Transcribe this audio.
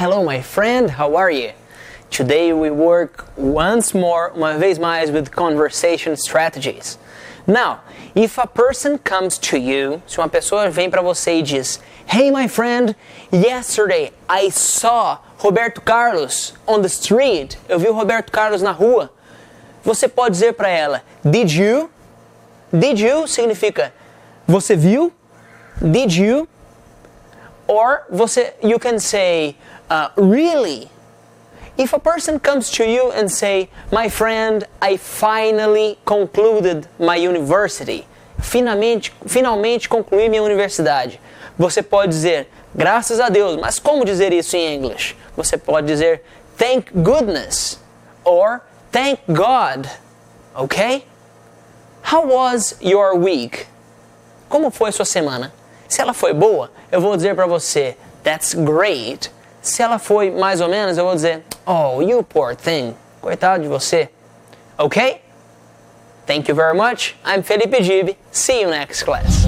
my friend, how are you? Today we work once more, uma vez mais, with conversation strategies. Now, if a person comes to you, se uma pessoa vem para você e diz, Hey my friend, yesterday I saw Roberto Carlos on the street. Eu vi o Roberto Carlos na rua. Você pode dizer para ela, Did you? Did you significa você viu? Did you? Or você, you can say, uh, really? If a person comes to you and say, my friend, I finally concluded my university. Finalmente, finalmente concluí minha universidade. Você pode dizer, graças a Deus, mas como dizer isso em inglês? Você pode dizer, thank goodness or thank God. Ok? How was your week? Como foi sua semana? Se ela foi boa, eu vou dizer para você, that's great. Se ela foi mais ou menos, eu vou dizer, oh, you poor thing. Coitado de você. Ok? Thank you very much. I'm Felipe Gibi. See you next class.